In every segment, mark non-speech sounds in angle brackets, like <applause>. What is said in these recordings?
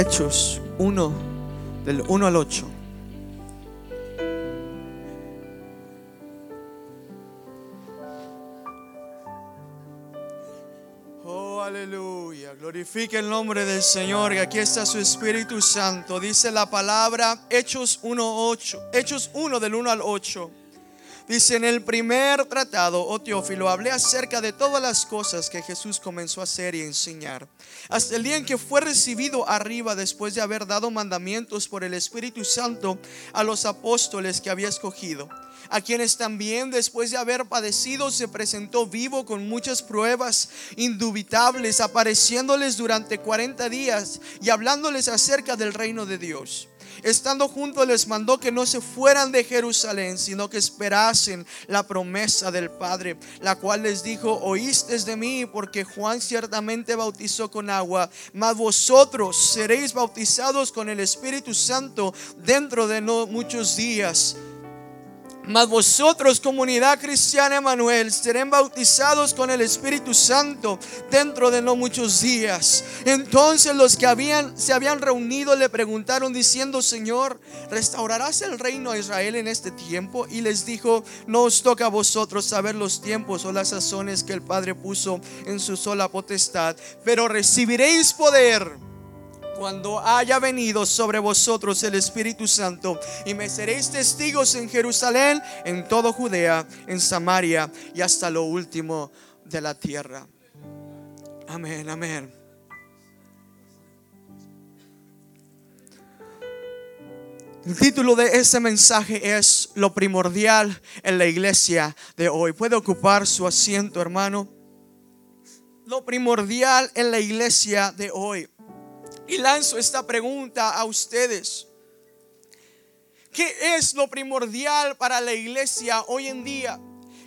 Hechos 1, del 1 al 8. Oh, aleluya. Glorifique el nombre del Señor. Y aquí está su Espíritu Santo. Dice la palabra Hechos 1.8. Hechos 1 del 1 al 8. Dice en el primer tratado, oh Teófilo, hablé acerca de todas las cosas que Jesús comenzó a hacer y enseñar, hasta el día en que fue recibido arriba después de haber dado mandamientos por el Espíritu Santo a los apóstoles que había escogido a quienes también después de haber padecido se presentó vivo con muchas pruebas indubitables, apareciéndoles durante 40 días y hablándoles acerca del reino de Dios. Estando juntos les mandó que no se fueran de Jerusalén, sino que esperasen la promesa del Padre, la cual les dijo, oíste de mí, porque Juan ciertamente bautizó con agua, mas vosotros seréis bautizados con el Espíritu Santo dentro de no muchos días. Mas vosotros, comunidad cristiana Emanuel, serán bautizados con el Espíritu Santo dentro de no muchos días. Entonces los que habían, se habían reunido le preguntaron diciendo, Señor, ¿restaurarás el reino a Israel en este tiempo? Y les dijo, no os toca a vosotros saber los tiempos o las sazones que el Padre puso en su sola potestad, pero recibiréis poder cuando haya venido sobre vosotros el Espíritu Santo y me seréis testigos en Jerusalén, en todo Judea, en Samaria y hasta lo último de la tierra. Amén, amén. El título de ese mensaje es Lo primordial en la iglesia de hoy. Puede ocupar su asiento, hermano. Lo primordial en la iglesia de hoy. Y lanzo esta pregunta a ustedes. ¿Qué es lo primordial para la iglesia hoy en día?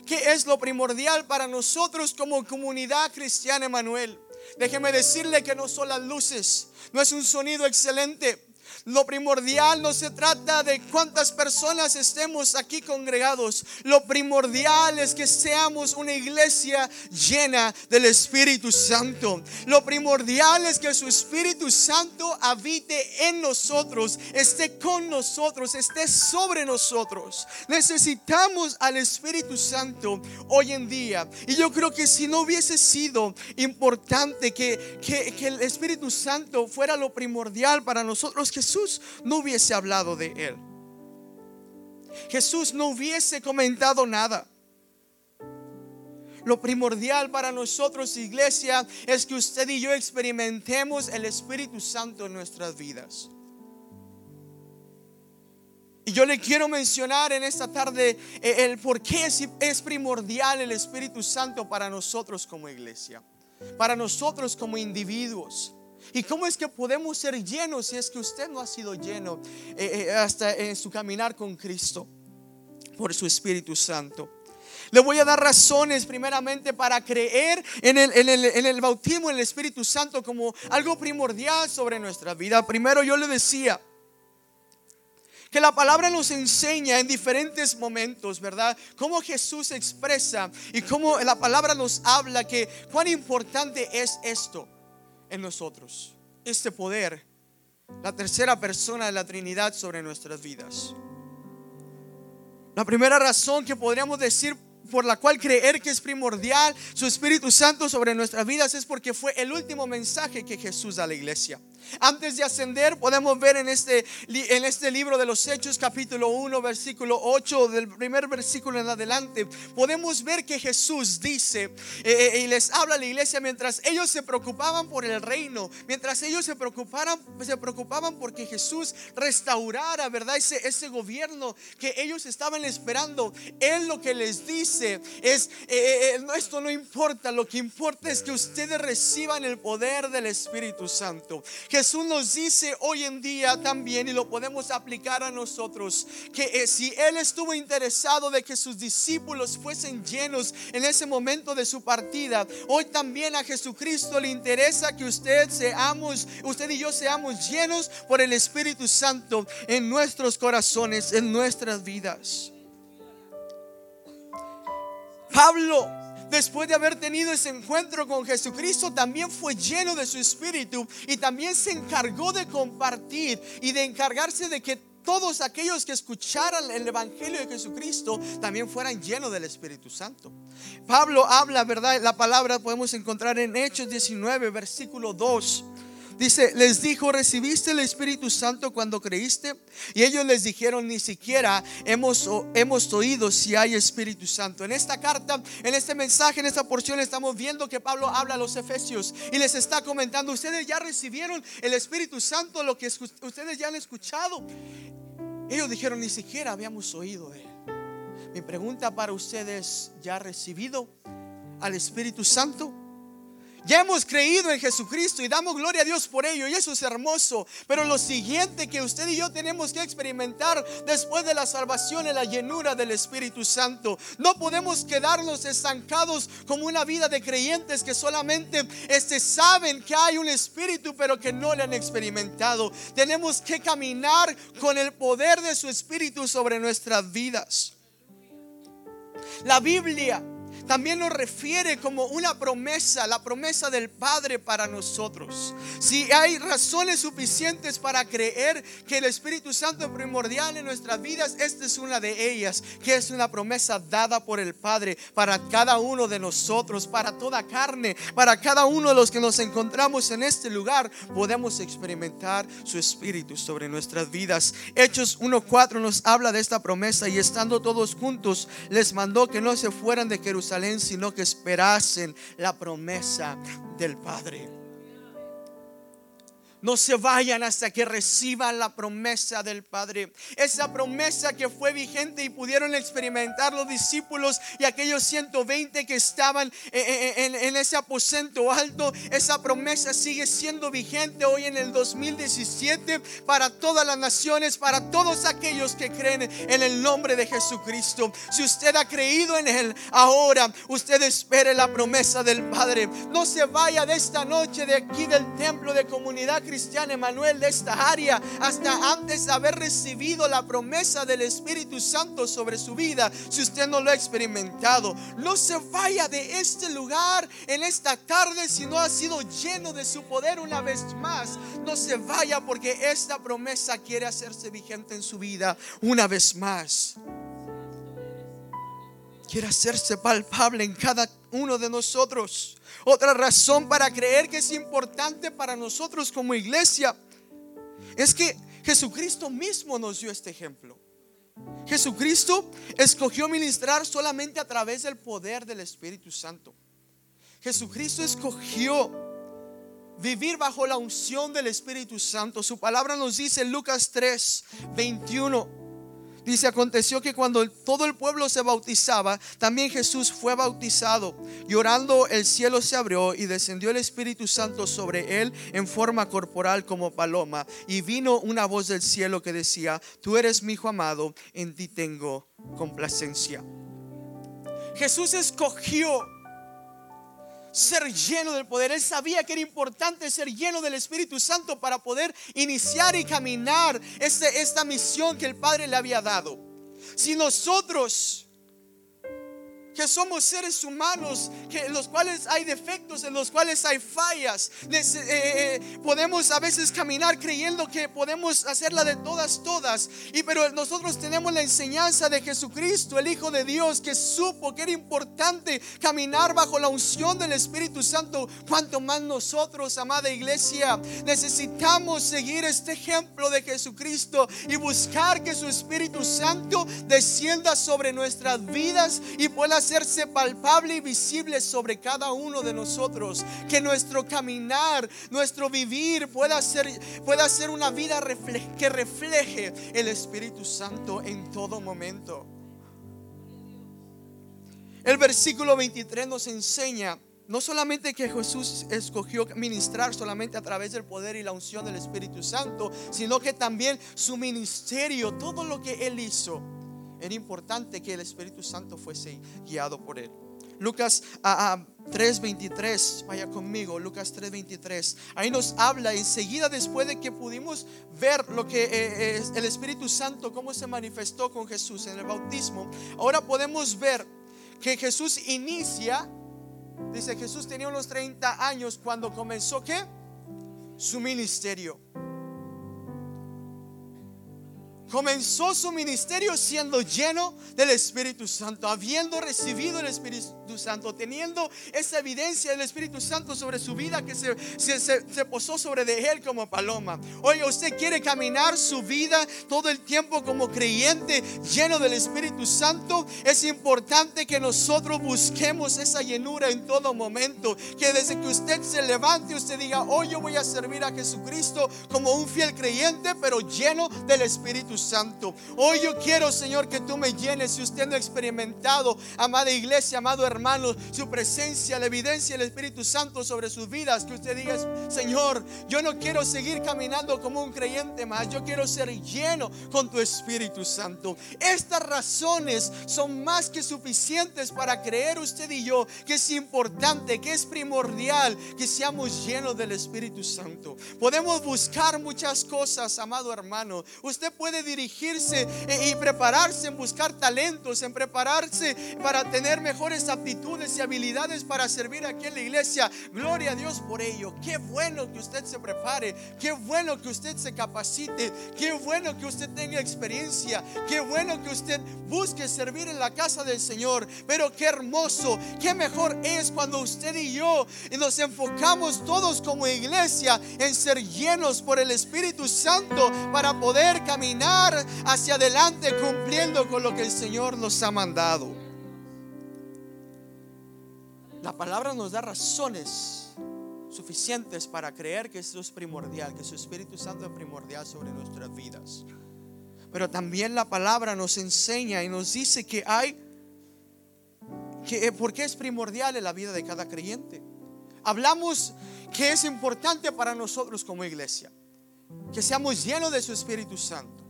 ¿Qué es lo primordial para nosotros como comunidad cristiana Emanuel? Déjeme decirle que no son las luces, no es un sonido excelente, lo primordial no se trata de cuántas personas estemos aquí congregados. Lo primordial es que seamos una iglesia llena del Espíritu Santo. Lo primordial es que su Espíritu Santo habite en nosotros, esté con nosotros, esté sobre nosotros. Necesitamos al Espíritu Santo hoy en día. Y yo creo que si no hubiese sido importante que, que, el Espíritu Santo fuera lo primordial para nosotros, que Jesús no hubiese hablado de él. Jesús no hubiese comentado nada. Lo primordial para nosotros, iglesia, es que usted y yo experimentemos el Espíritu Santo en nuestras vidas. Y yo le quiero mencionar en esta tarde eh, el por qué es, es primordial el Espíritu Santo para nosotros como iglesia, para nosotros como individuos. ¿Y cómo es que podemos ser llenos si es que usted no ha sido lleno eh, eh, hasta en su caminar con Cristo por su Espíritu Santo? Le voy a dar razones primeramente para creer en el, en, el, en el, bautismo en el Espíritu Santo como algo primordial sobre nuestra vida. Primero yo le decía que la palabra nos enseña en diferentes momentos, ¿verdad? Cómo Jesús expresa y cómo la palabra nos habla que cuán importante es esto en nosotros. Este poder, la tercera persona de la Trinidad sobre nuestras vidas. La primera razón que podríamos decir por la cual creer que es primordial su Espíritu Santo sobre nuestras vidas es porque fue el último mensaje que Jesús da a la iglesia. Antes de ascender, podemos ver en este, en este libro de los Hechos, capítulo 1, versículo 8, del primer versículo en adelante, podemos ver que Jesús dice eh, eh, y les habla a la iglesia mientras ellos se preocupaban por el reino, mientras ellos se preocupaban, se preocupaban porque Jesús restaurara, ¿verdad? Ese, ese gobierno que ellos estaban esperando. Él lo que les dice es, eh, esto no importa, lo que importa es que ustedes reciban el poder del Espíritu Santo. Jesús nos dice hoy en día también, y lo podemos aplicar a nosotros, que eh, si Él estuvo interesado de que sus discípulos fuesen llenos en ese momento de su partida, hoy también a Jesucristo le interesa que usted seamos, usted y yo seamos llenos por el Espíritu Santo en nuestros corazones, en nuestras vidas. Pablo después de haber tenido ese encuentro con Jesucristo, también fue lleno de su espíritu y también se encargó de compartir y de encargarse de que todos aquellos que escucharan el Evangelio de Jesucristo también fueran llenos del Espíritu Santo. Pablo habla, ¿verdad? La palabra podemos encontrar en Hechos 19, versículo 2. Dice, les dijo, ¿recibiste el Espíritu Santo cuando creíste? Y ellos les dijeron, ni siquiera hemos, hemos oído si hay Espíritu Santo. En esta carta, en este mensaje, en esta porción, estamos viendo que Pablo habla a los efesios y les está comentando, ustedes ya recibieron el Espíritu Santo, lo que ustedes ya han escuchado. Ellos dijeron, ni siquiera habíamos oído él. Mi pregunta para ustedes, ¿ya ha recibido al Espíritu Santo? Ya hemos creído en Jesucristo y damos gloria a Dios por ello y eso es hermoso. Pero lo siguiente que usted y yo tenemos que experimentar después de la salvación es la llenura del Espíritu Santo. No podemos quedarnos estancados como una vida de creyentes que solamente este, saben que hay un Espíritu pero que no le han experimentado. Tenemos que caminar con el poder de su Espíritu sobre nuestras vidas. La Biblia también nos refiere como una promesa, la promesa del Padre para nosotros. Si hay razones suficientes para creer que el Espíritu Santo es primordial en nuestras vidas, esta es una de ellas, que es una promesa dada por el Padre para cada uno de nosotros, para toda carne, para cada uno de los que nos encontramos en este lugar, podemos experimentar su Espíritu sobre nuestras vidas. Hechos 1.4 nos habla de esta promesa y estando todos juntos, les mandó que no se fueran de Jerusalén sino que esperasen la promesa del Padre. No se vayan hasta que reciban la promesa del Padre. Esa promesa que fue vigente y pudieron experimentar los discípulos y aquellos 120 que estaban en, ese aposento alto. Esa promesa sigue siendo vigente hoy en el 2017 para todas las naciones, para todos aquellos que creen en el nombre de Jesucristo. Si usted ha creído en Él ahora, usted espere la promesa del Padre. No se vaya de esta noche de aquí del templo de comunidad cristiana cristiano Emanuel de esta área hasta antes de haber recibido la promesa del Espíritu Santo sobre su vida. Si usted no lo ha experimentado, no se vaya de este lugar en esta tarde si no ha sido lleno de su poder una vez más. No se vaya porque esta promesa quiere hacerse vigente en su vida una vez más quiere hacerse palpable en cada uno de nosotros. Otra razón para creer que es importante para nosotros como iglesia es que Jesucristo mismo nos dio este ejemplo. Jesucristo escogió ministrar solamente a través del poder del Espíritu Santo. Jesucristo escogió vivir bajo la unción del Espíritu Santo. Su palabra nos dice en Lucas 3, 21 Dice, aconteció que cuando todo el pueblo se bautizaba, también Jesús fue bautizado. Llorando el cielo se abrió y descendió el Espíritu Santo sobre él en forma corporal como paloma. Y vino una voz del cielo que decía, tú eres mi hijo amado, en ti tengo complacencia. Jesús escogió ser lleno del poder. Él sabía que era importante ser lleno del Espíritu Santo para poder iniciar y caminar este, esta misión que el Padre le había dado. Si nosotros que somos seres humanos, que en los cuales hay defectos, en los cuales hay fallas. Eh, eh, podemos a veces caminar creyendo que podemos hacerla de todas, todas. Y pero nosotros tenemos la enseñanza de Jesucristo, el Hijo de Dios, que supo que era importante caminar bajo la unción del Espíritu Santo. Cuanto más nosotros, amada iglesia, necesitamos seguir este ejemplo de Jesucristo y buscar que su Espíritu Santo descienda sobre nuestras vidas y pueda hacerse palpable y visible sobre cada uno de nosotros. Que nuestro caminar, nuestro vivir pueda ser, pueda ser una vida que refleje el Espíritu Santo en todo momento. El versículo 23 nos enseña no solamente que Jesús escogió ministrar solamente a través del poder y la unción del Espíritu Santo, sino que también su ministerio, todo lo que él hizo, era importante que el Espíritu Santo fuese guiado por él. Lucas 3:23, vaya conmigo, Lucas 3:23. Ahí nos habla enseguida después de que pudimos ver lo que eh, es el Espíritu Santo, cómo se manifestó con Jesús en el bautismo. Ahora podemos ver que Jesús inicia Dice Jesús tenía unos 30 años cuando comenzó qué? Su ministerio. Comenzó su ministerio siendo lleno del Espíritu Santo, habiendo recibido el Espíritu Santo, teniendo esa evidencia del Espíritu Santo sobre su vida que se, se, posó sobre él como paloma. Oiga, usted quiere caminar su vida todo el tiempo como creyente lleno del Espíritu Santo. Es importante que nosotros busquemos esa llenura en todo momento. Que desde que usted se levante, usted diga, hoy yo voy a servir a Jesucristo como un fiel creyente, pero lleno del Espíritu Santo. Hoy yo quiero, Señor, que tú me llenes. Si usted no ha experimentado, amada iglesia, amado hermano, su presencia, la evidencia del Espíritu Santo sobre sus vidas, que usted diga, Señor, yo no quiero seguir caminando como un creyente más. Yo quiero ser lleno con tu Espíritu Santo. Estas razones son más que suficientes para creer usted y yo que es importante, que es primordial que seamos llenos del Espíritu Santo. Podemos buscar muchas cosas, amado hermano. Usted puede dirigirse y prepararse en buscar talentos, en prepararse para tener mejores aptitudes y habilidades para servir aquí en la iglesia. Gloria a Dios por ello. Qué bueno que usted se prepare, qué bueno que usted se capacite, qué bueno que usted tenga experiencia, qué bueno que usted busque servir en la casa del Señor. Pero qué hermoso, qué mejor es cuando usted y yo nos enfocamos todos como iglesia en ser llenos por el Espíritu Santo para poder caminar hacia adelante cumpliendo con lo que el Señor nos ha mandado. La palabra nos da razones suficientes para creer que eso es primordial, que su Espíritu Santo es primordial sobre nuestras vidas. Pero también la palabra nos enseña y nos dice que hay, que, ¿por qué es primordial en la vida de cada creyente? Hablamos que es importante para nosotros como iglesia, que seamos llenos de su Espíritu Santo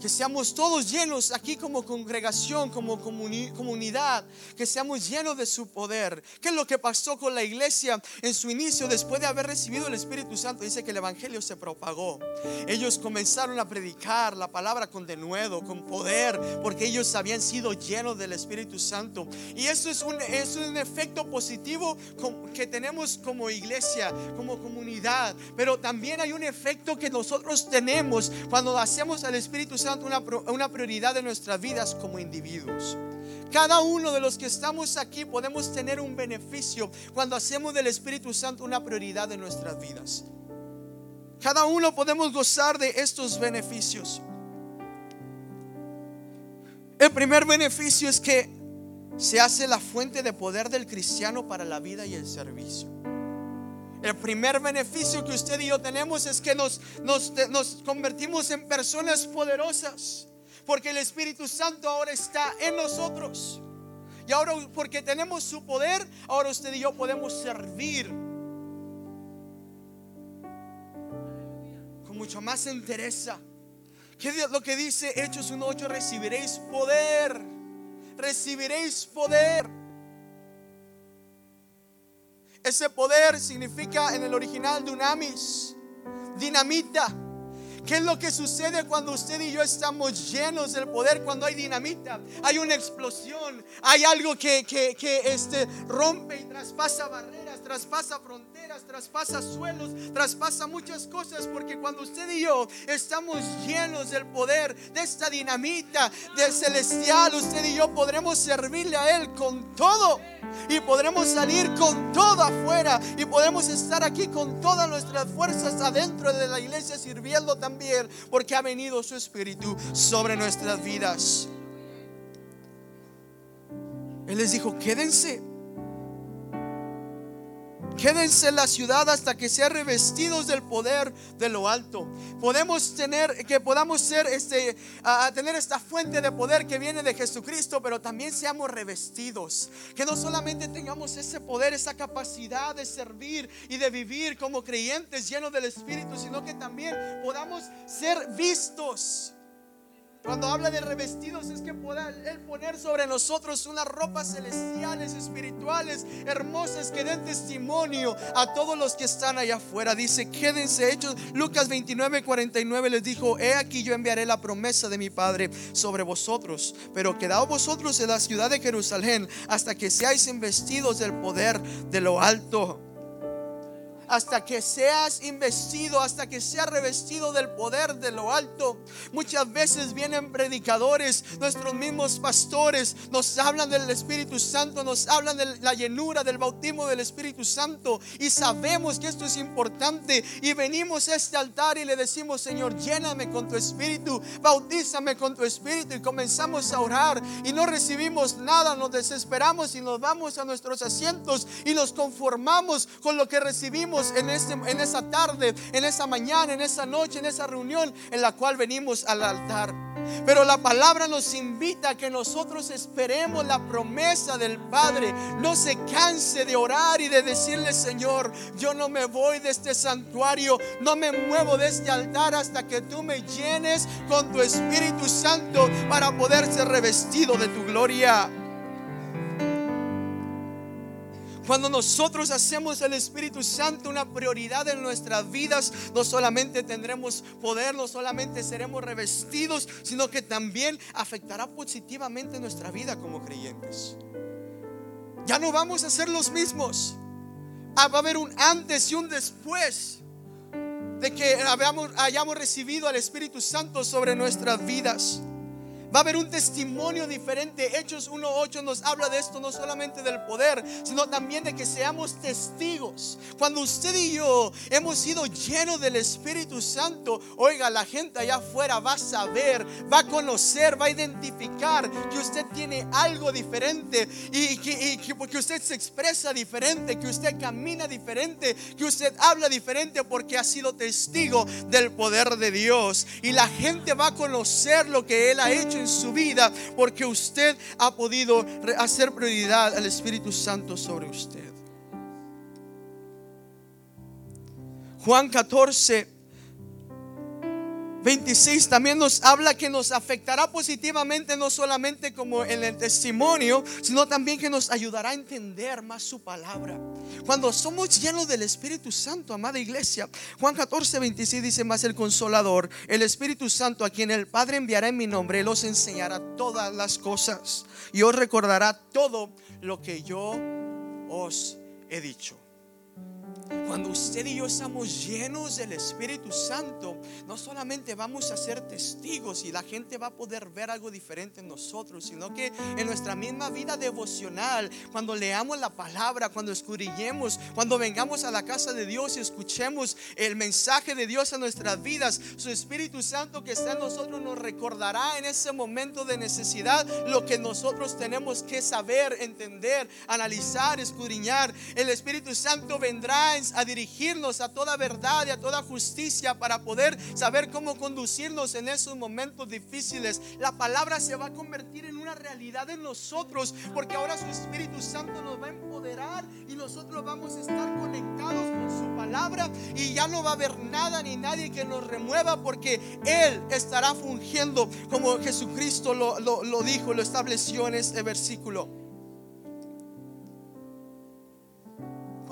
que seamos todos llenos aquí como congregación, como comunidad, que seamos llenos de su poder. ¿Qué es lo que pasó con la iglesia en su inicio después de haber recibido el Espíritu Santo? Dice que el Evangelio se propagó. Ellos comenzaron a predicar la palabra con denuedo, con poder, porque ellos habían sido llenos del Espíritu Santo. Y eso es un, es un efecto positivo que tenemos como iglesia, como comunidad. Pero también hay un efecto que nosotros tenemos cuando hacemos al Espíritu Santo una, prioridad de nuestras vidas como individuos. Cada uno de los que estamos aquí podemos tener un beneficio cuando hacemos del Espíritu Santo una prioridad de nuestras vidas. Cada uno podemos gozar de estos beneficios. El primer beneficio es que se hace la fuente de poder del cristiano para la vida y el servicio. El primer beneficio que usted y yo tenemos es que nos, convertimos en personas poderosas. Porque el Espíritu Santo ahora está en nosotros. Y ahora porque tenemos su poder, ahora usted y yo podemos servir con mucho más entereza. ¿Qué es lo que dice Hechos 1.8? Recibiréis poder. Recibiréis poder. Ese poder significa en el original dunamis, dinamita. ¿Qué es lo que sucede cuando usted y yo estamos llenos del poder? Cuando hay dinamita, hay una explosión, hay algo que, que, que este, rompe y traspasa barreras, traspasa fronteras, traspasa suelos, traspasa muchas cosas. Porque cuando usted y yo estamos llenos del poder de esta dinamita del celestial, usted y yo podremos servirle a Él con todo y podremos salir con todo afuera y podemos estar aquí con todas nuestras fuerzas adentro de la iglesia sirviendo también porque ha venido su espíritu sobre nuestras vidas. Él les dijo, quédense Quédense en la ciudad hasta que sean revestidos del poder de lo alto. Podemos tener, que podamos ser este, a tener esta fuente de poder que viene de Jesucristo, pero también seamos revestidos. Que no solamente tengamos ese poder, esa capacidad de servir y de vivir como creyentes llenos del Espíritu, sino que también podamos ser vistos Cuando habla de revestidos es que pueda Él poner sobre nosotros unas ropas celestiales, espirituales, hermosas, que den testimonio a todos los que están allá afuera. Dice, quédense hechos. Lucas 29, 49 les dijo, he aquí yo enviaré la promesa de mi Padre sobre vosotros, pero quedaos vosotros en la ciudad de Jerusalén hasta que seáis investidos del poder de lo alto hasta que seas investido, hasta que seas revestido del poder de lo alto. Muchas veces vienen predicadores, nuestros mismos pastores, nos hablan del Espíritu Santo, nos hablan de la llenura del bautismo del Espíritu Santo y sabemos que esto es importante y venimos a este altar y le decimos, Señor, lléname con tu Espíritu, bautízame con tu Espíritu y comenzamos a orar y no recibimos nada, nos desesperamos y nos vamos a nuestros asientos y nos conformamos con lo que recibimos en, este, en esa tarde, en esa mañana, en esa noche, en esa reunión en la cual venimos al altar. Pero la palabra nos invita a que nosotros esperemos la promesa del Padre. No se canse de orar y de decirle, Señor, yo no me voy de este santuario, no me muevo de este altar hasta que tú me llenes con tu Espíritu Santo para poder ser revestido de tu gloria. Cuando nosotros hacemos el Espíritu Santo una prioridad en nuestras vidas, no solamente tendremos poder, no solamente seremos revestidos, sino que también afectará positivamente nuestra vida como creyentes. Ya no vamos a ser los mismos. Ah, va a haber un antes y un después de que hayamos recibido al Espíritu Santo sobre nuestras vidas. Va a haber un testimonio diferente. Hechos 1.8 nos habla de esto, no solamente del poder, sino también de que seamos testigos. Cuando usted y yo hemos sido llenos del Espíritu Santo, oiga, la gente allá afuera va a saber, va a conocer, va a identificar que usted tiene algo diferente y que, porque usted se expresa diferente, que usted camina diferente, que usted habla diferente porque ha sido testigo del poder de Dios. Y la gente va a conocer lo que Él ha hecho en su vida porque usted ha podido hacer prioridad al Espíritu Santo sobre usted. Juan 14 26 también nos habla que nos afectará positivamente no solamente como en el testimonio, sino también que nos ayudará a entender más su palabra. Cuando somos llenos del Espíritu Santo, amada iglesia, Juan 14, 26 dice más el consolador, el Espíritu Santo a quien el Padre enviará en mi nombre, Él os enseñará todas las cosas y os recordará todo lo que yo os he dicho. Cuando usted y yo estamos llenos del Espíritu Santo, no solamente vamos a ser testigos y la gente va a poder ver algo diferente en nosotros, sino que en nuestra misma vida devocional, cuando leamos la palabra, cuando escudriñemos, cuando vengamos a la casa de Dios y escuchemos el mensaje de Dios a nuestras vidas, su Espíritu Santo que está en nosotros nos recordará en ese momento de necesidad lo que nosotros tenemos que saber, entender, analizar, escudriñar. El Espíritu Santo vendrá a dirigirnos a toda verdad y a toda justicia para poder saber cómo conducirnos en esos momentos difíciles. La palabra se va a convertir en una realidad en nosotros porque ahora su Espíritu Santo nos va a empoderar y nosotros vamos a estar conectados con su palabra y ya no va a haber nada ni nadie que nos remueva porque Él estará fungiendo como Jesucristo lo, lo dijo, lo estableció en este versículo.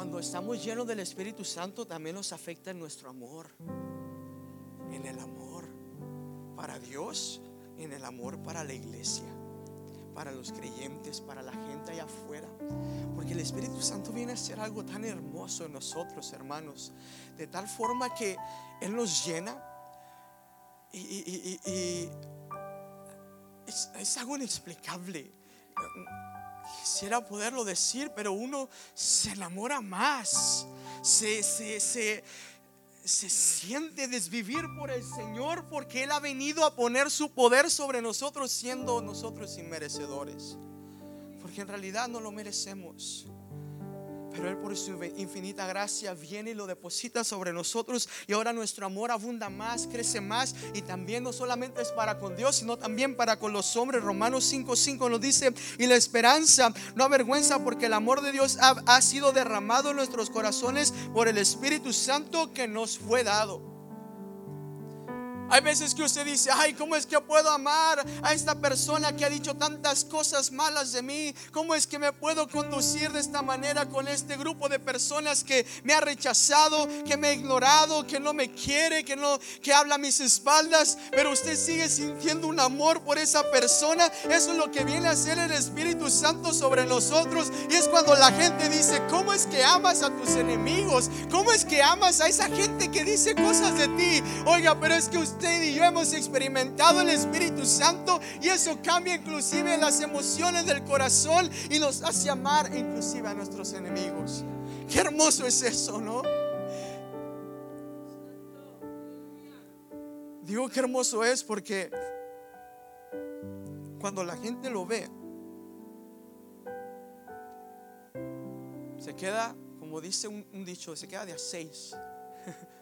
Cuando estamos llenos del Espíritu Santo también nos afecta en nuestro amor, en el amor para Dios, en el amor para la iglesia, para los creyentes, para la gente allá afuera. Porque el Espíritu Santo viene a ser algo tan hermoso en nosotros, hermanos, de tal forma que Él nos llena y, es, es algo inexplicable Quisiera poderlo decir, pero uno se enamora más, se, se, se, siente desvivir por el Señor porque Él ha venido a poner su poder sobre nosotros siendo nosotros inmerecedores. Porque en realidad no lo merecemos. Pero Él por su infinita gracia viene y lo deposita sobre nosotros y ahora nuestro amor abunda más, crece más y también no solamente es para con Dios, sino también para con los hombres. Romanos 5:5 nos dice, y la esperanza no avergüenza porque el amor de Dios ha, ha sido derramado en nuestros corazones por el Espíritu Santo que nos fue dado. Hay veces que usted dice, ay, ¿cómo es que puedo amar a esta persona que ha dicho tantas cosas malas de mí? ¿Cómo es que me puedo conducir de esta manera con este grupo de personas que me ha rechazado, que me ha ignorado, que no me quiere, que no que habla a mis espaldas, pero usted sigue sintiendo un amor por esa persona? Eso es lo que viene a hacer el Espíritu Santo sobre nosotros y es cuando la gente dice, ¿cómo es que amas a tus enemigos? ¿Cómo es que amas a esa gente que dice cosas de ti? Oiga, pero es que usted usted y yo hemos experimentado el Espíritu Santo y eso cambia inclusive las emociones del corazón y nos hace amar inclusive a nuestros enemigos. Qué hermoso es eso, ¿no? Digo que hermoso es porque cuando la gente lo ve, se queda, como dice un, dicho, se queda de a seis. <laughs>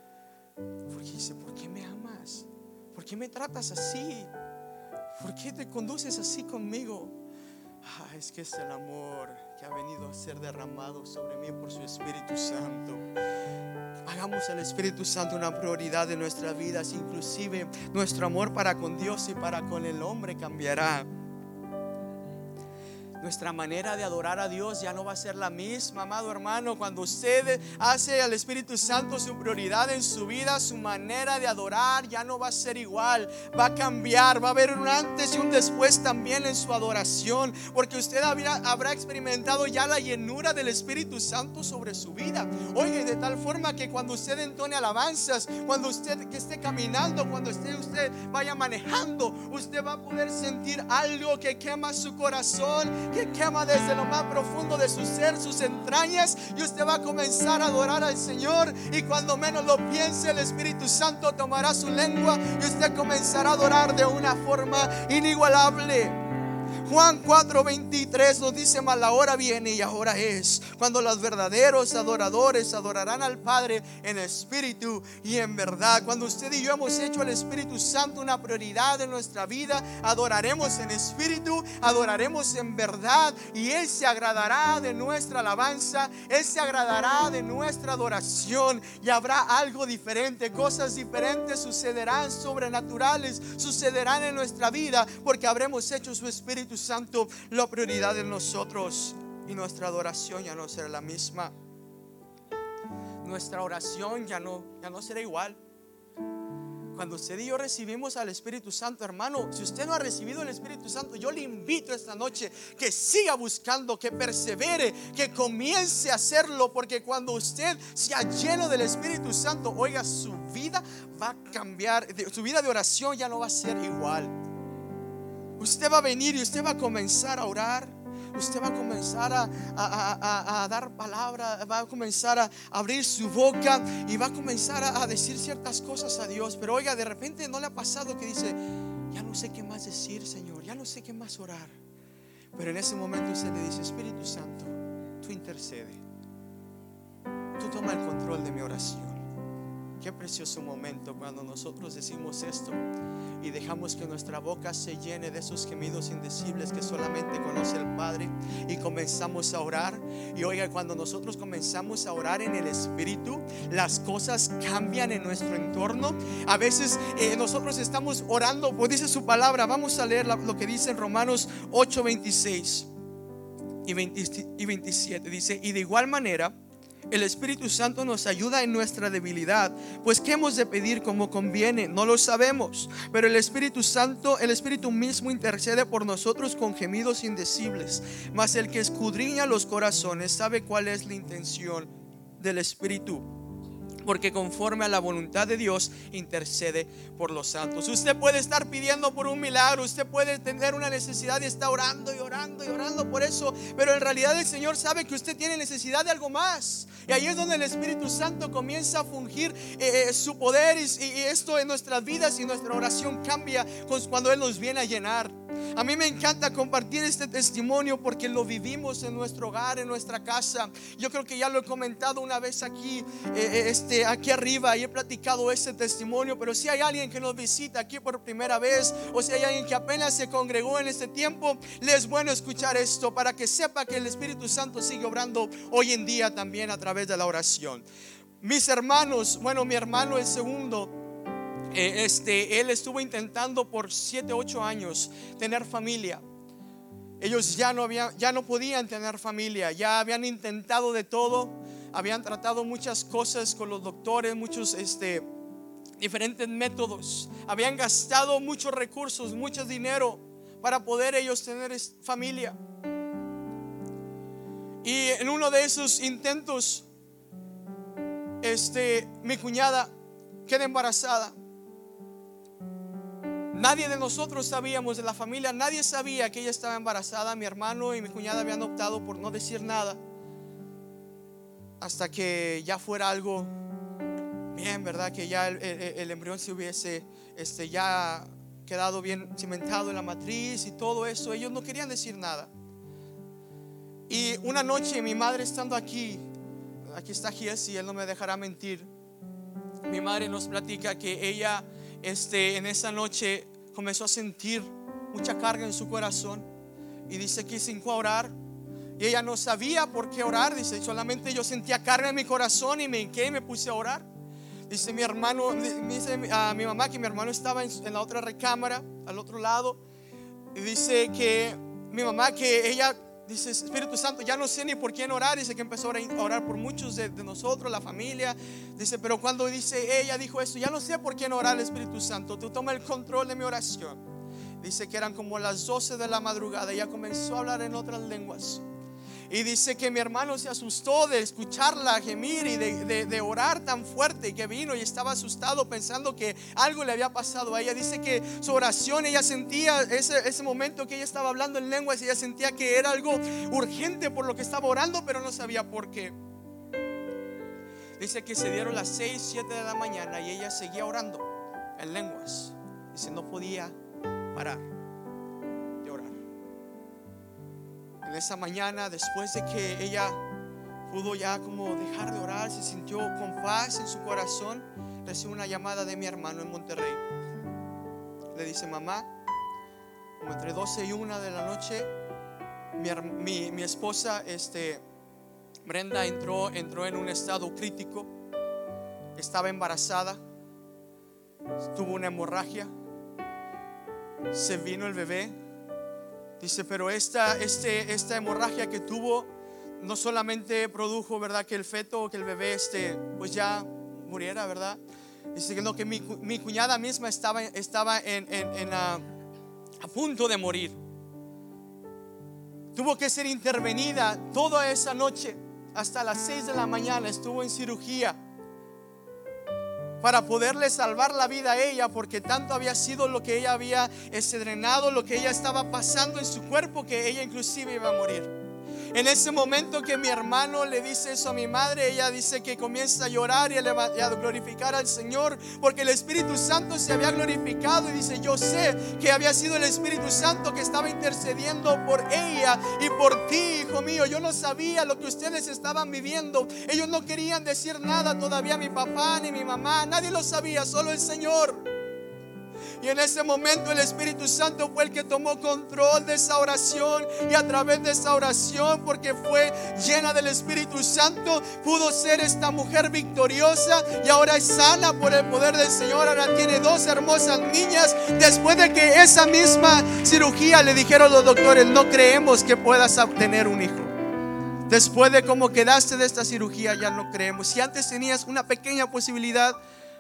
Porque dice, ¿por qué me amas? ¿Por qué me tratas así? ¿Por qué te conduces así conmigo? Ah, es que es el amor que ha venido a ser derramado sobre mí por su Espíritu Santo. Hagamos al Espíritu Santo una prioridad de nuestras vidas, inclusive nuestro amor para con Dios y para con el hombre cambiará. Nuestra manera de adorar a Dios ya no va a ser la misma, amado hermano. Cuando usted hace al Espíritu Santo su prioridad en su vida, su manera de adorar ya no va a ser igual. Va a cambiar, va a haber un antes y un después también en su adoración. Porque usted habrá, experimentado ya la llenura del Espíritu Santo sobre su vida. Oye, de tal forma que cuando usted entone alabanzas, cuando usted que esté caminando, cuando esté usted vaya manejando, usted va a poder sentir algo que quema su corazón que quema desde lo más profundo de su ser, sus entrañas, y usted va a comenzar a adorar al Señor. Y cuando menos lo piense, el Espíritu Santo tomará su lengua y usted comenzará a adorar de una forma inigualable. Juan 4:23 nos dice, mas la hora viene y ahora es, cuando los verdaderos adoradores adorarán al Padre en espíritu y en verdad. Cuando usted y yo hemos hecho al Espíritu Santo una prioridad en nuestra vida, adoraremos en espíritu, adoraremos en verdad y Él se agradará de nuestra alabanza, Él se agradará de nuestra adoración y habrá algo diferente, cosas diferentes sucederán sobrenaturales, sucederán en nuestra vida porque habremos hecho su Espíritu Santo la prioridad de nosotros y nuestra adoración ya no será la misma. Nuestra oración ya no, ya no será igual. Cuando usted y yo recibimos al Espíritu Santo, hermano, si usted no ha recibido el Espíritu Santo, yo le invito esta noche que siga buscando, que persevere, que comience a hacerlo, porque cuando usted sea lleno del Espíritu Santo, oiga, su vida va a cambiar, su vida de oración ya no va a ser igual. Usted va a venir y usted va a comenzar a orar. Usted va a comenzar a, dar palabra, va a comenzar a abrir su boca y va a comenzar a, decir ciertas cosas a Dios. Pero oiga, de repente no le ha pasado que dice, ya no sé qué más decir, Señor, ya no sé qué más orar. Pero en ese momento usted le dice, Espíritu Santo, tú intercede. Tú toma el control de mi oración. Qué precioso momento cuando nosotros decimos esto y dejamos que nuestra boca se llene de esos gemidos indecibles que solamente conoce el Padre y comenzamos a orar. Y oiga, cuando nosotros comenzamos a orar en el Espíritu, las cosas cambian en nuestro entorno. A veces eh, nosotros estamos orando, pues dice su palabra, vamos a leer lo que dice en Romanos 8, 26 y 27. Dice, y de igual manera, el Espíritu Santo nos ayuda en nuestra debilidad. Pues ¿qué hemos de pedir como conviene? No lo sabemos. Pero el Espíritu Santo, el Espíritu mismo intercede por nosotros con gemidos indecibles. Mas el que escudriña los corazones sabe cuál es la intención del Espíritu porque conforme a la voluntad de Dios intercede por los santos. Usted puede estar pidiendo por un milagro, usted puede tener una necesidad y está orando y orando y orando por eso, pero en realidad el Señor sabe que usted tiene necesidad de algo más. Y ahí es donde el Espíritu Santo comienza a fungir eh, eh, su poder y, esto en nuestras vidas y nuestra oración cambia cuando Él nos viene a llenar. A mí me encanta compartir este testimonio porque lo vivimos en nuestro hogar, en nuestra casa. Yo creo que ya lo he comentado una vez aquí, eh, eh, este, aquí arriba y he platicado ese testimonio. Pero si hay alguien que nos visita aquí por primera vez o si hay alguien que apenas se congregó en este tiempo, le es bueno escuchar esto para que sepa que el Espíritu Santo sigue obrando hoy en día también a través de la oración. Mis hermanos, bueno, mi hermano el segundo eh, este, él estuvo intentando por 7, 8 años tener familia. Ellos ya no, habían, ya no podían tener familia, ya habían intentado de todo, habían tratado muchas cosas con los doctores, muchos este, diferentes métodos, habían gastado muchos recursos, mucho dinero para poder ellos tener familia. Y en uno de esos intentos, este, mi cuñada queda embarazada. Nadie de nosotros sabíamos de la familia, nadie sabía que ella estaba embarazada. Mi hermano y mi cuñada habían optado por no decir nada hasta que ya fuera algo bien, ¿verdad? Que ya el, embrión se hubiese este, ya quedado bien cimentado en la matriz y todo eso. Ellos no querían decir nada. Y una noche mi madre estando aquí, aquí está y él no me dejará mentir. Mi madre nos platica que ella este, en esa noche comenzó a sentir mucha carga en su corazón y dice que sin orar y ella no sabía por qué orar, dice, solamente yo sentía carga en mi corazón y me hinqué y me puse a orar. Dice mi hermano, dice a mi mamá que mi hermano estaba en, la otra recámara, al otro lado, y dice que mi mamá que ella Dice Espíritu Santo, ya no sé ni por quién orar. Dice que empezó a orar por muchos de, nosotros, la familia. Dice, pero cuando dice ella dijo esto, ya no sé por quién orar, Espíritu Santo. Tú toma el control de mi oración. Dice que eran como las 12 de la madrugada. Ella comenzó a hablar en otras lenguas. Y dice que mi hermano se asustó de escucharla gemir y de, orar tan fuerte que vino y estaba asustado pensando que algo le había pasado a ella. Dice que su oración, ella sentía ese, momento que ella estaba hablando en lenguas, ella sentía que era algo urgente por lo que estaba orando, pero no sabía por qué. Dice que se dieron las 6, 7 de la mañana y ella seguía orando en lenguas. Dice, no podía parar. Esa mañana, después de que ella pudo ya como dejar de orar, se sintió con paz en su corazón, recibe una llamada de mi hermano en Monterrey. Le dice, mamá, entre 12 y 1 de la noche, mi, mi, esposa, este, Brenda, entró, entró en un estado crítico, estaba embarazada, tuvo una hemorragia, se vino el bebé, Dice, pero esta, este, esta hemorragia que tuvo no solamente produjo, ¿verdad? Que el feto, que el bebé, este, pues ya muriera, ¿verdad? Dice que no, que mi, mi cuñada misma estaba, estaba en, en, a, a punto de morir. Tuvo que ser intervenida toda esa noche, hasta las 6 de la mañana, estuvo en cirugía para poderle salvar la vida a ella, porque tanto había sido lo que ella había drenado, lo que ella estaba pasando en su cuerpo, que ella inclusive iba a morir. En ese momento que mi hermano le dice eso a mi madre, ella dice que comienza a llorar y a, glorificar al Señor porque el Espíritu Santo se había glorificado y dice, yo sé que había sido el Espíritu Santo que estaba intercediendo por ella y por ti, hijo mío. Yo no sabía lo que ustedes estaban viviendo. Ellos no querían decir nada todavía, mi papá ni mi mamá, nadie lo sabía, solo el Señor. Y en ese momento el Espíritu Santo fue el que tomó control de esa oración. Y a través de esa oración, porque fue llena del Espíritu Santo, pudo ser esta mujer victoriosa. Y ahora es sana por el poder del Señor. Ahora tiene dos hermosas niñas. Después de que esa misma cirugía le dijeron los doctores, no creemos que puedas obtener un hijo. Después de cómo quedaste de esta cirugía, ya no creemos. Si antes tenías una pequeña posibilidad,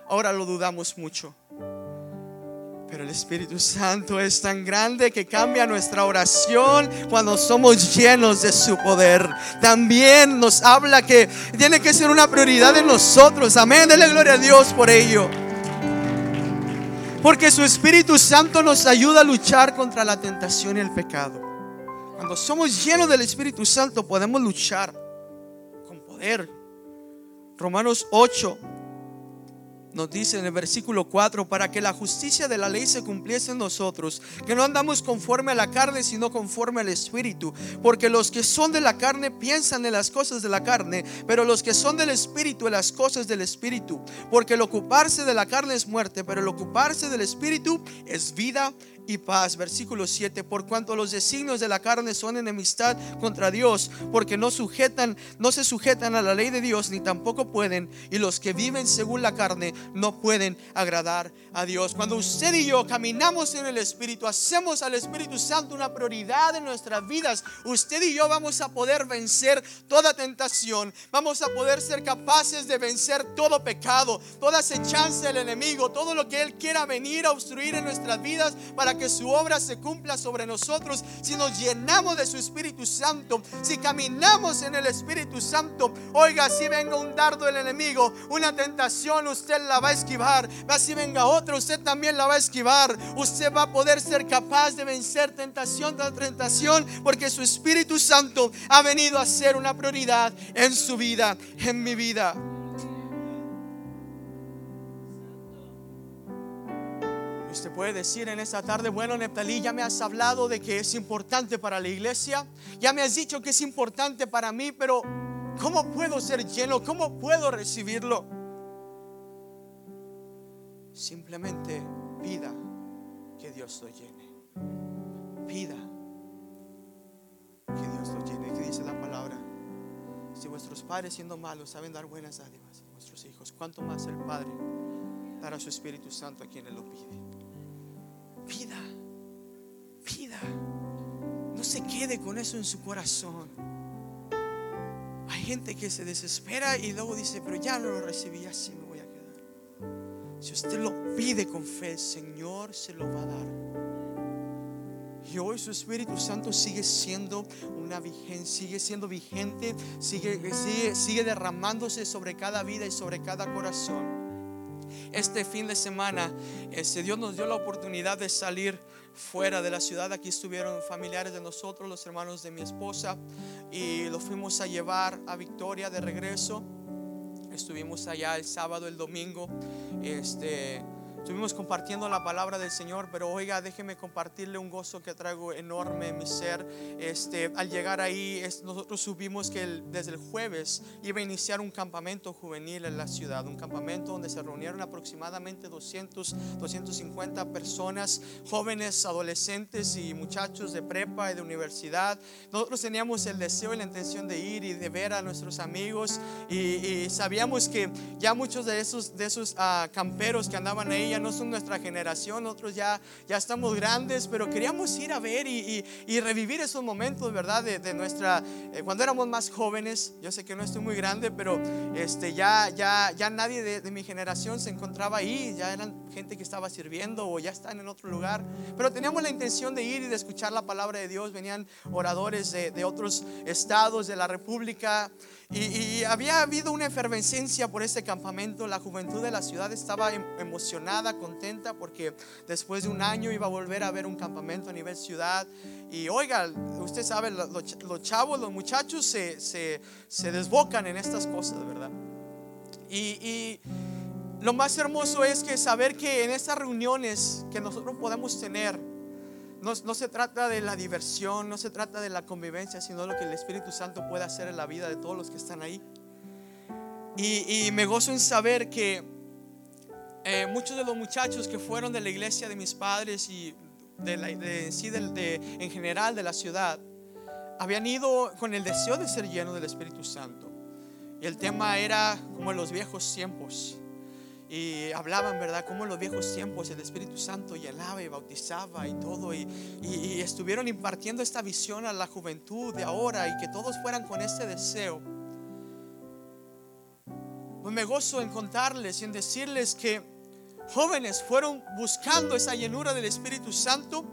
ahora lo dudamos mucho. Pero el Espíritu Santo es tan grande que cambia nuestra oración cuando somos llenos de su poder. También nos habla que tiene que ser una prioridad de nosotros. Amén. Dele gloria a Dios por ello. Porque su Espíritu Santo nos ayuda a luchar contra la tentación y el pecado. Cuando somos llenos del Espíritu Santo podemos luchar con poder. Romanos 8, nos dice en el versículo 4, para que la justicia de la ley se cumpliese en nosotros, que no andamos conforme a la carne, sino conforme al Espíritu, porque los que son de la carne piensan en las cosas de la carne, pero los que son del Espíritu en las cosas del Espíritu, porque el ocuparse de la carne es muerte, pero el ocuparse del Espíritu es vida y paz. Versículo 7, por cuanto los designios de la carne son enemistad contra Dios, porque no sujetan, no se sujetan a la ley de Dios, ni tampoco pueden, y los que viven según la carne no pueden agradar a Dios. Cuando usted y yo caminamos en el Espíritu, hacemos al Espíritu Santo una prioridad en nuestras vidas, usted y yo vamos a poder vencer toda tentación, vamos a poder ser capaces de vencer todo pecado, toda acechanza del enemigo, todo lo que Él quiera venir a obstruir en nuestras vidas para que su obra se cumpla sobre nosotros. Si nos llenamos de su Espíritu Santo, si caminamos en el Espíritu Santo, oiga, si venga un dardo del enemigo, una tentación, usted la va a esquivar. Si venga otro, usted también la va a esquivar. Usted va a poder ser capaz de vencer tentación tras tentación porque su Espíritu Santo ha venido a ser una prioridad en su vida, en mi vida. Usted puede decir en esta tarde, bueno, Neptalí, ya me has hablado de que es importante para la iglesia, ya me has dicho que es importante para mí, pero ¿cómo puedo ser lleno? ¿Cómo puedo recibirlo? Simplemente pida que Dios lo llene. Pida que Dios lo llene. Que dice la palabra? Si vuestros padres siendo malos saben dar buenas dádivas a vuestros hijos, ¿cuánto más el Padre dará su Espíritu Santo a quien Él lo pide? Pida, pida. No se quede con eso en su corazón. Hay gente que se desespera y luego dice, pero ya no lo recibí, así Si usted lo pide con fe, el Señor se lo va a dar. Y hoy su Espíritu Santo sigue siendo una vigente, sigue siendo vigente, sigue, sigue, sigue derramándose sobre cada vida y sobre cada corazón este fin de semana este, Dios nos dio la oportunidad de salir fuera de la ciudad. Aquí estuvieron familiares de nosotros, los hermanos de mi esposa, y los fuimos a llevar a Victoria de regreso. Estuvimos allá el sábado, el domingo. Este, Estuvimos compartiendo la palabra del Señor, pero oiga, déjeme compartirle un gozo que traigo enorme en mi ser. Este, al llegar ahí, nosotros supimos que desde el jueves iba a iniciar un campamento juvenil en la ciudad, un campamento donde se reunieron aproximadamente 200, 250 personas, jóvenes, adolescentes y muchachos de prepa y de universidad. Nosotros teníamos el deseo y la intención de ir y de ver a nuestros amigos y, sabíamos que ya muchos de esos, de esos uh, camperos que andaban ahí no son nuestra generación, nosotros ya, ya estamos grandes, pero queríamos ir a ver y, revivir esos momentos, ¿verdad? De, nuestra, eh, cuando éramos más jóvenes, yo sé que no estoy muy grande, pero este, ya, ya, ya nadie de, mi generación se encontraba ahí, ya eran gente que estaba sirviendo o ya están en otro lugar, pero teníamos la intención de ir y de escuchar la palabra de Dios, venían oradores de otros estados de la República. Y, había habido una efervescencia por ese campamento. La juventud de la ciudad estaba em, emocionada, contenta, porque después de un año iba a volver a ver un campamento a nivel ciudad. Y oiga, usted sabe, los, chavos, los muchachos se, se, desbocan en estas cosas, ¿verdad? Y, y lo más hermoso es que saber que en estas reuniones que nosotros podemos tener, no, se trata de la diversión, no se trata de la convivencia, sino lo que el Espíritu Santo puede hacer en la vida de todos los que están ahí. Y, me gozo en saber que eh, muchos de los muchachos que fueron de la iglesia de mis padres y de, la, sí, en general de la ciudad, habían ido con el deseo de ser llenos del Espíritu Santo. Y el tema era como en los viejos tiempos y hablaban, ¿verdad? Como en los viejos tiempos el Espíritu Santo llenaba y bautizaba y todo. Y, y, estuvieron impartiendo esta visión a la juventud de ahora y que todos fueran con ese deseo. Pues me gozo en contarles y en decirles que jóvenes fueron buscando esa llenura del Espíritu Santo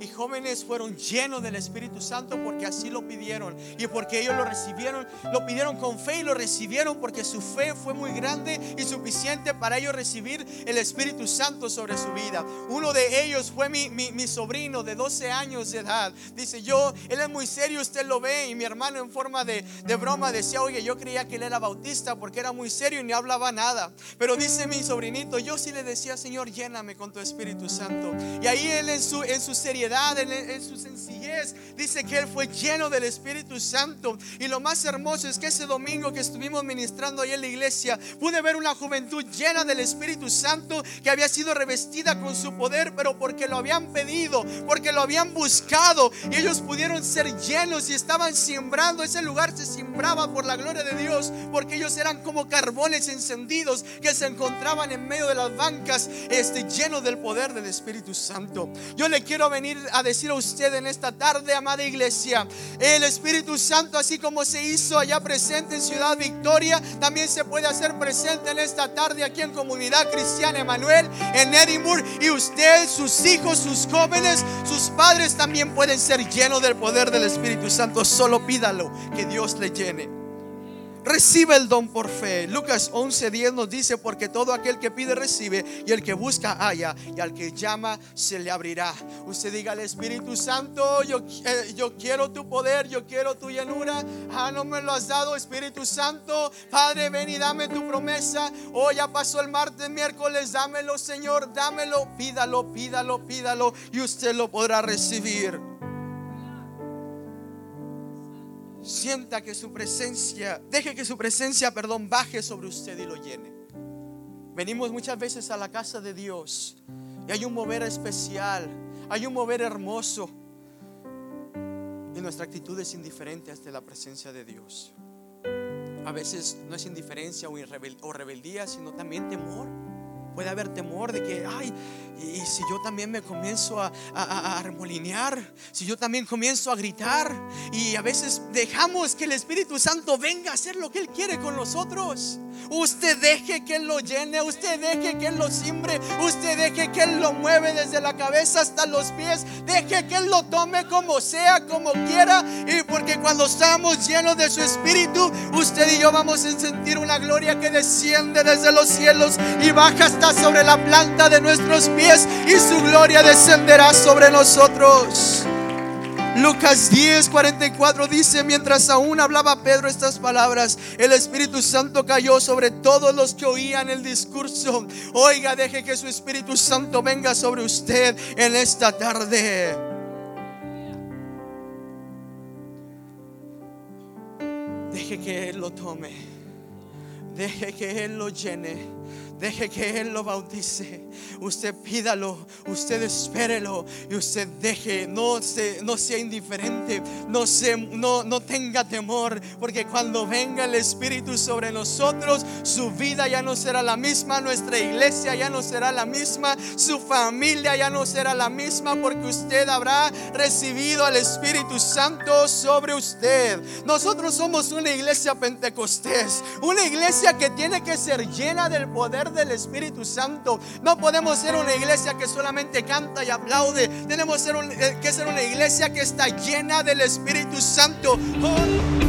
y jóvenes fueron llenos del Espíritu Santo porque así lo pidieron y porque ellos lo recibieron, lo pidieron con fe y lo recibieron porque su fe fue muy grande y suficiente para ellos recibir el Espíritu Santo sobre su vida. Uno de ellos fue mi, mi, sobrino de 12 años de edad. Dice, yo, él es muy serio, usted lo ve y mi hermano en forma de, de broma decía, oye, yo creía que él era bautista porque era muy serio y ni hablaba nada. Pero dice mi sobrinito, yo sí le decía, Señor, lléname con tu Espíritu Santo. Y ahí él en su, en su seriedad sobriedad, en, su sencillez, dice que Él fue lleno del Espíritu Santo. Y lo más hermoso es que ese domingo que estuvimos ministrando ahí en la iglesia, pude ver una juventud llena del Espíritu Santo que había sido revestida con su poder, pero porque lo habían pedido, porque lo habían buscado y ellos pudieron ser llenos y estaban sembrando. Ese lugar se sembraba por la gloria de Dios, porque ellos eran como carbones encendidos que se encontraban en medio de las bancas, este, llenos del poder del Espíritu Santo. Yo le quiero venir a decir a usted en esta tarde, amada iglesia, el Espíritu Santo, así como se hizo allá presente en Ciudad Victoria, también se puede hacer presente en esta tarde aquí en Comunidad Cristiana Emanuel, en Edinburgh, y usted, sus hijos, sus jóvenes, sus padres también pueden ser llenos del poder del Espíritu Santo. Solo pídalo, que Dios le llene. Recibe el don por fe. Lucas 11:10 nos dice, porque todo aquel que pide recibe y el que busca halla y al que llama se le abrirá. Usted diga al Espíritu Santo, yo, eh, yo quiero tu poder, yo quiero tu llenura. Ah, no me lo has dado, Espíritu Santo. Padre, ven y dame tu promesa. Oh, ya pasó el martes, miércoles, dámelo, Señor, dámelo. Pídalo, pídalo, pídalo y usted lo podrá recibir. Sienta que su presencia, deje que su presencia, perdón, baje sobre usted y lo llene. Venimos muchas veces a la casa de Dios y hay un mover especial, hay un mover hermoso. Y nuestra actitud es indiferente ante la presencia de Dios. A veces no es indiferencia o rebeldía, sino también temor. Puede haber temor de que, ay, y, si yo también me comienzo a, a, armolinear, si yo también comienzo a gritar, y a veces dejamos que el Espíritu Santo venga a hacer lo que Él quiere con nosotros. Usted deje que Él lo llene, usted deje que Él lo simbre, usted deje que Él lo mueve desde la cabeza hasta los pies, deje que Él lo tome como sea, como quiera, y porque cuando estamos llenos de su Espíritu, usted y yo vamos a sentir una gloria que desciende desde los cielos y baja hasta sobre la planta de nuestros pies y su gloria descenderá sobre nosotros. Lucas 10, 44 dice, mientras aún hablaba Pedro estas palabras, el Espíritu Santo cayó sobre todos los que oían el discurso. Oiga, deje que su Espíritu Santo venga sobre usted en esta tarde. Deje que Él lo tome. Deje que Él lo llene. Deje que Él lo bautice. Usted pídalo, usted espérelo y usted deje, no, se, no sea indiferente, no, se, no, no tenga temor, porque cuando venga el Espíritu sobre nosotros, su vida ya no será la misma, nuestra iglesia ya no será la misma, su familia ya no será la misma, porque usted habrá recibido al Espíritu Santo sobre usted. Nosotros somos una iglesia pentecostés, una iglesia que tiene que ser llena del poder del Espíritu Santo. No podemos ser una iglesia que solamente canta y aplaude. Tenemos eh, que ser una iglesia que está llena del Espíritu Santo. Oh.